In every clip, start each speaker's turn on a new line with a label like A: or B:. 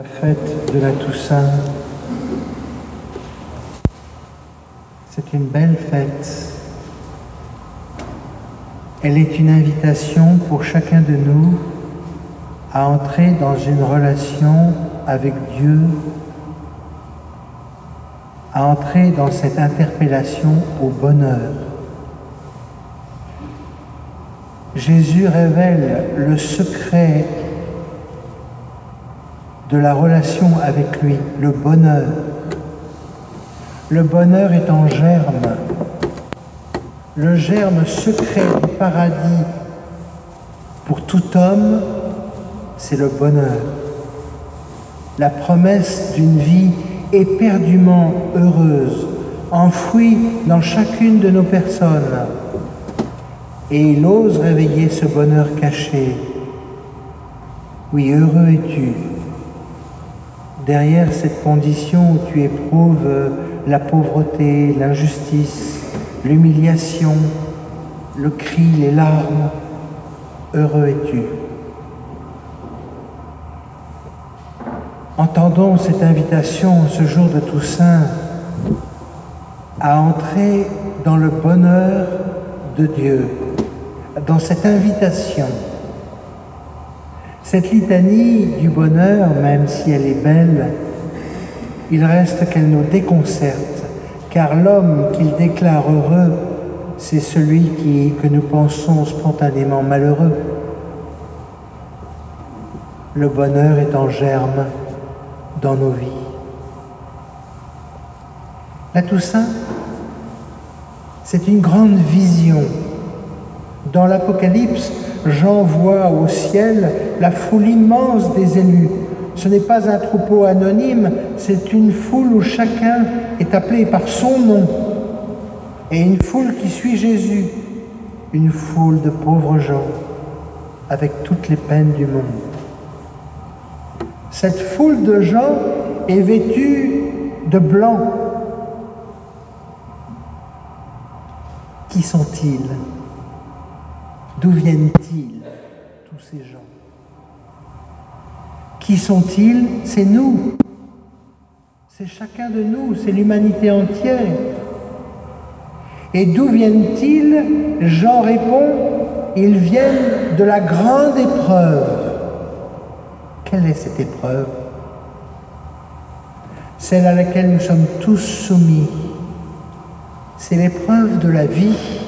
A: La fête de la Toussaint, c'est une belle fête. Elle est une invitation pour chacun de nous à entrer dans une relation avec Dieu, à entrer dans cette interpellation au bonheur. Jésus révèle le secret de la relation avec lui, le bonheur. Le bonheur est en germe, le germe secret du paradis pour tout homme, c'est le bonheur. La promesse d'une vie éperdument heureuse, enfouie dans chacune de nos personnes. Et il ose réveiller ce bonheur caché. Oui, heureux es-tu derrière cette condition où tu éprouves euh, la pauvreté, l'injustice, l'humiliation, le cri, les larmes, heureux es-tu. Entendons cette invitation ce jour de Toussaint à entrer dans le bonheur de Dieu, dans cette invitation cette litanie du bonheur, même si elle est belle, il reste qu'elle nous déconcerte, car l'homme qu'il déclare heureux, c'est celui qui, que nous pensons spontanément malheureux. Le bonheur est en germe dans nos vies. La Toussaint, c'est une grande vision. Dans l'Apocalypse, Jean voit au ciel la foule immense des élus. Ce n'est pas un troupeau anonyme, c'est une foule où chacun est appelé par son nom. Et une foule qui suit Jésus, une foule de pauvres gens avec toutes les peines du monde. Cette foule de gens est vêtue de blanc. Qui sont-ils? D'où viennent-ils, tous ces gens? Qui sont-ils? C'est nous. C'est chacun de nous, c'est l'humanité entière. Et d'où viennent-ils? Jean répond, ils viennent de la grande épreuve. Quelle est cette épreuve? Celle à laquelle nous sommes tous soumis. C'est l'épreuve de la vie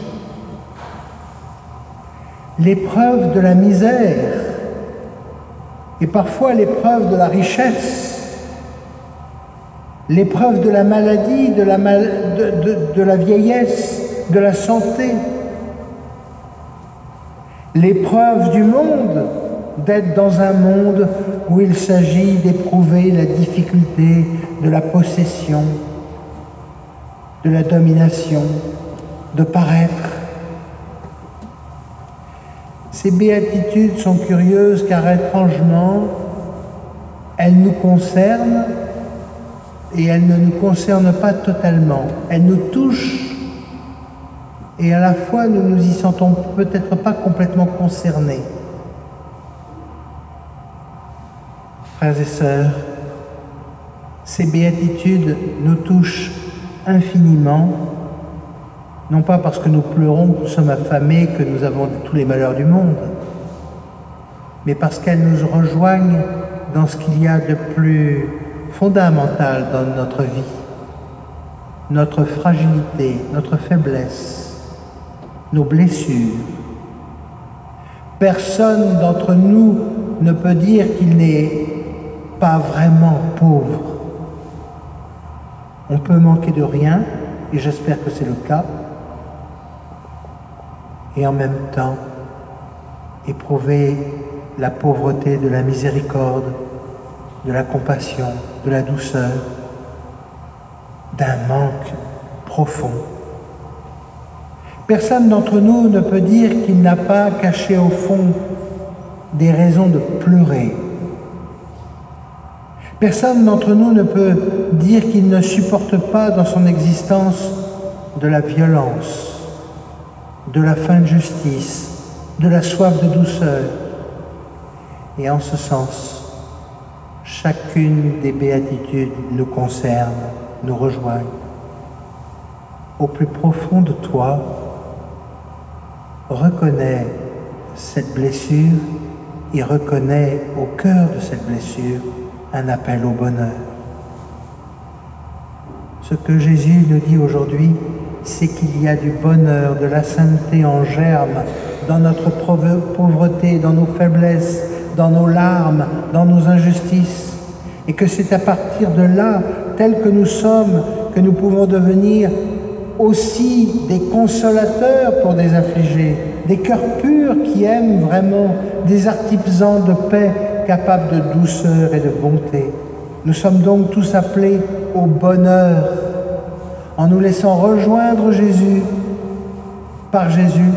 A: l'épreuve de la misère et parfois l'épreuve de la richesse, l'épreuve de la maladie, de la, vieillesse, de la santé, l'épreuve du monde, d'être dans un monde où il s'agit d'éprouver la difficulté de la possession, de la domination, de paraître ces béatitudes sont curieuses car étrangement, elles nous concernent et elles ne nous concernent pas totalement. Elles nous touchent et à la fois nous nous y sentons peut-être pas complètement concernés. Frères et sœurs, ces béatitudes nous touchent infiniment non pas parce que nous pleurons, que nous sommes affamés, que nous avons tous les malheurs du monde, mais parce qu'elles nous rejoignent dans ce qu'il y a de plus fondamental dans notre vie, notre fragilité, notre faiblesse, nos blessures. Personne d'entre nous ne peut dire qu'il n'est pas vraiment pauvre. On peut manquer de rien, et j'espère que c'est le cas, et en même temps éprouver la pauvreté de la miséricorde, de la compassion, de la douceur, d'un manque profond. Personne d'entre nous ne peut dire qu'il n'a pas caché au fond des raisons de pleurer. Personne d'entre nous ne peut dire qu'il ne supporte pas dans son existence de la violence, de la fin de justice, de la soif de douceur. Et en ce sens, chacune des béatitudes nous concerne, nous rejoigne. Au plus profond de toi, reconnais cette blessure et reconnais au cœur de cette blessure un appel au bonheur. Ce que Jésus nous dit aujourd'hui, c'est qu'il y a du bonheur, de la sainteté en germe dans notre pauvreté, dans nos faiblesses, dans nos larmes, dans nos injustices. Et que c'est à partir de là, tel que nous sommes, que nous pouvons devenir aussi des consolateurs pour des affligés, des cœurs purs qui aiment vraiment, des artisans de paix capables de douceur et de bonté. Nous sommes donc tous appelés au bonheur en nous laissant rejoindre Jésus par Jésus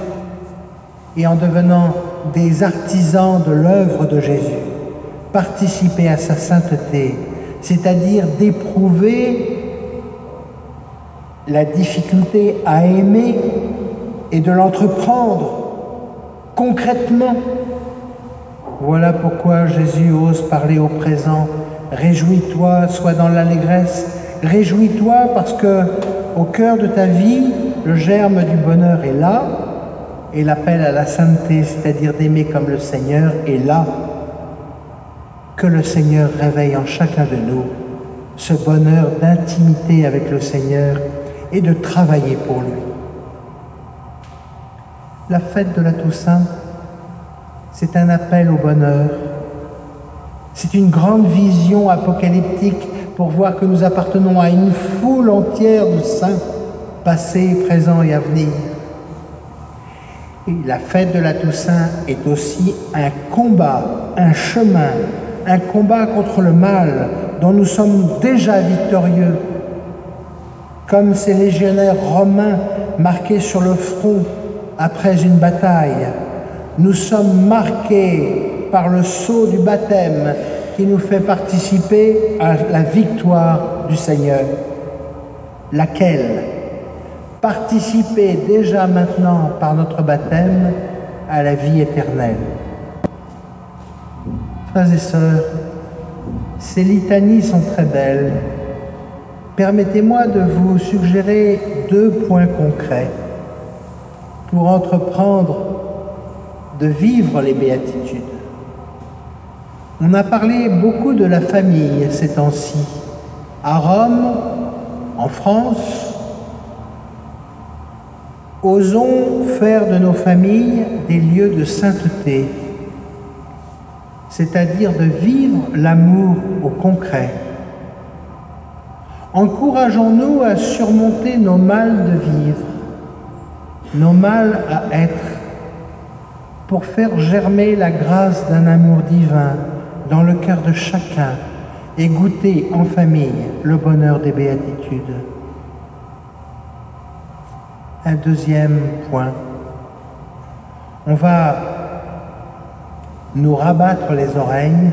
A: et en devenant des artisans de l'œuvre de Jésus, participer à sa sainteté, c'est-à-dire d'éprouver la difficulté à aimer et de l'entreprendre concrètement. Voilà pourquoi Jésus ose parler au présent. Réjouis-toi, sois dans l'allégresse. Réjouis-toi parce que au cœur de ta vie, le germe du bonheur est là et l'appel à la sainteté, c'est-à-dire d'aimer comme le Seigneur, est là. Que le Seigneur réveille en chacun de nous ce bonheur d'intimité avec le Seigneur et de travailler pour lui. La fête de la Toussaint, c'est un appel au bonheur. C'est une grande vision apocalyptique pour voir que nous appartenons à une foule entière de saints, passés, présents et à venir. La fête de la Toussaint est aussi un combat, un chemin, un combat contre le mal dont nous sommes déjà victorieux comme ces légionnaires romains marqués sur le front après une bataille. Nous sommes marqués par le sceau du baptême qui nous fait participer à la victoire du Seigneur. Laquelle? Participer déjà maintenant par notre baptême à la vie éternelle. Frères et sœurs, ces litanies sont très belles, Permettez-moi de vous suggérer deux points concrets pour entreprendre de vivre les béatitudes. On a parlé beaucoup de la famille ces temps-ci. À Rome, en France, osons faire de nos familles des lieux de sainteté, c'est-à-dire de vivre l'amour au concret Encourageons-nous à surmonter nos mal de vivre, nos mal à être, pour faire germer la grâce d'un amour divin dans le cœur de chacun et goûter en famille le bonheur des béatitudes. Un deuxième point, on va nous rabattre les oreilles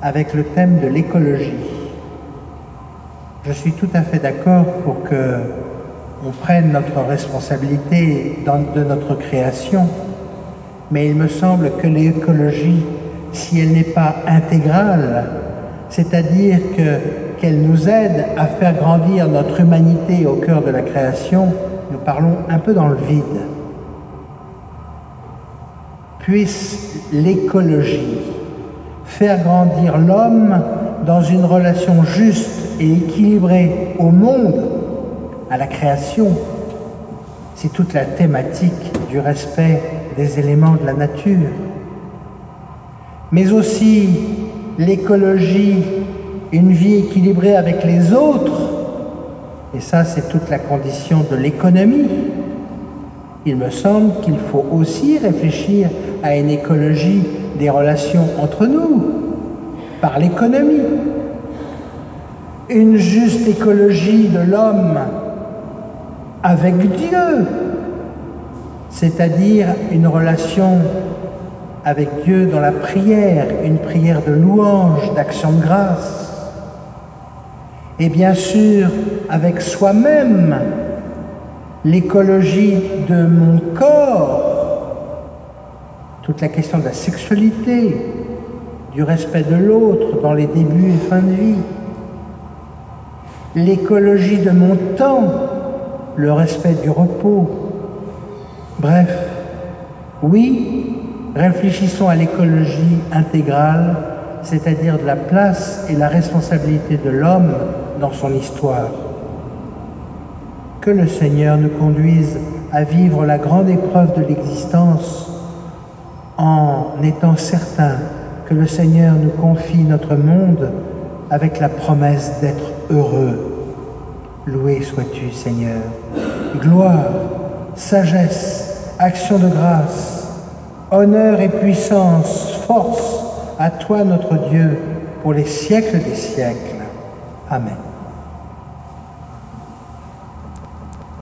A: avec le thème de l'écologie. Je suis tout à fait d'accord pour que on prenne notre responsabilité de notre création, mais il me semble que l'écologie, si elle n'est pas intégrale, c'est-à-dire qu'elle nous aide à faire grandir notre humanité au cœur de la création, nous parlons un peu dans le vide. Puisse l'écologie faire grandir l'homme dans une relation juste et équilibrée au monde, à la création, c'est toute la thématique du respect des éléments de la nature, mais aussi l'écologie, une vie équilibrée avec les autres, et ça c'est toute la condition de l'économie. Il me semble qu'il faut aussi réfléchir à une écologie des relations entre nous, par l'économie une juste écologie de l'homme avec Dieu, c'est-à-dire une relation avec Dieu dans la prière, une prière de louange, d'action de grâce, et bien sûr avec soi-même, l'écologie de mon corps, toute la question de la sexualité, du respect de l'autre dans les débuts et fins de vie. L'écologie de mon temps, le respect du repos. Bref, oui, réfléchissons à l'écologie intégrale, c'est-à-dire de la place et la responsabilité de l'homme dans son histoire. Que le Seigneur nous conduise à vivre la grande épreuve de l'existence en étant certain que le Seigneur nous confie notre monde avec la promesse d'être heureux. Loué sois-tu, Seigneur. Gloire, sagesse, action de grâce, honneur et puissance, force à toi, notre Dieu, pour les siècles des siècles. Amen.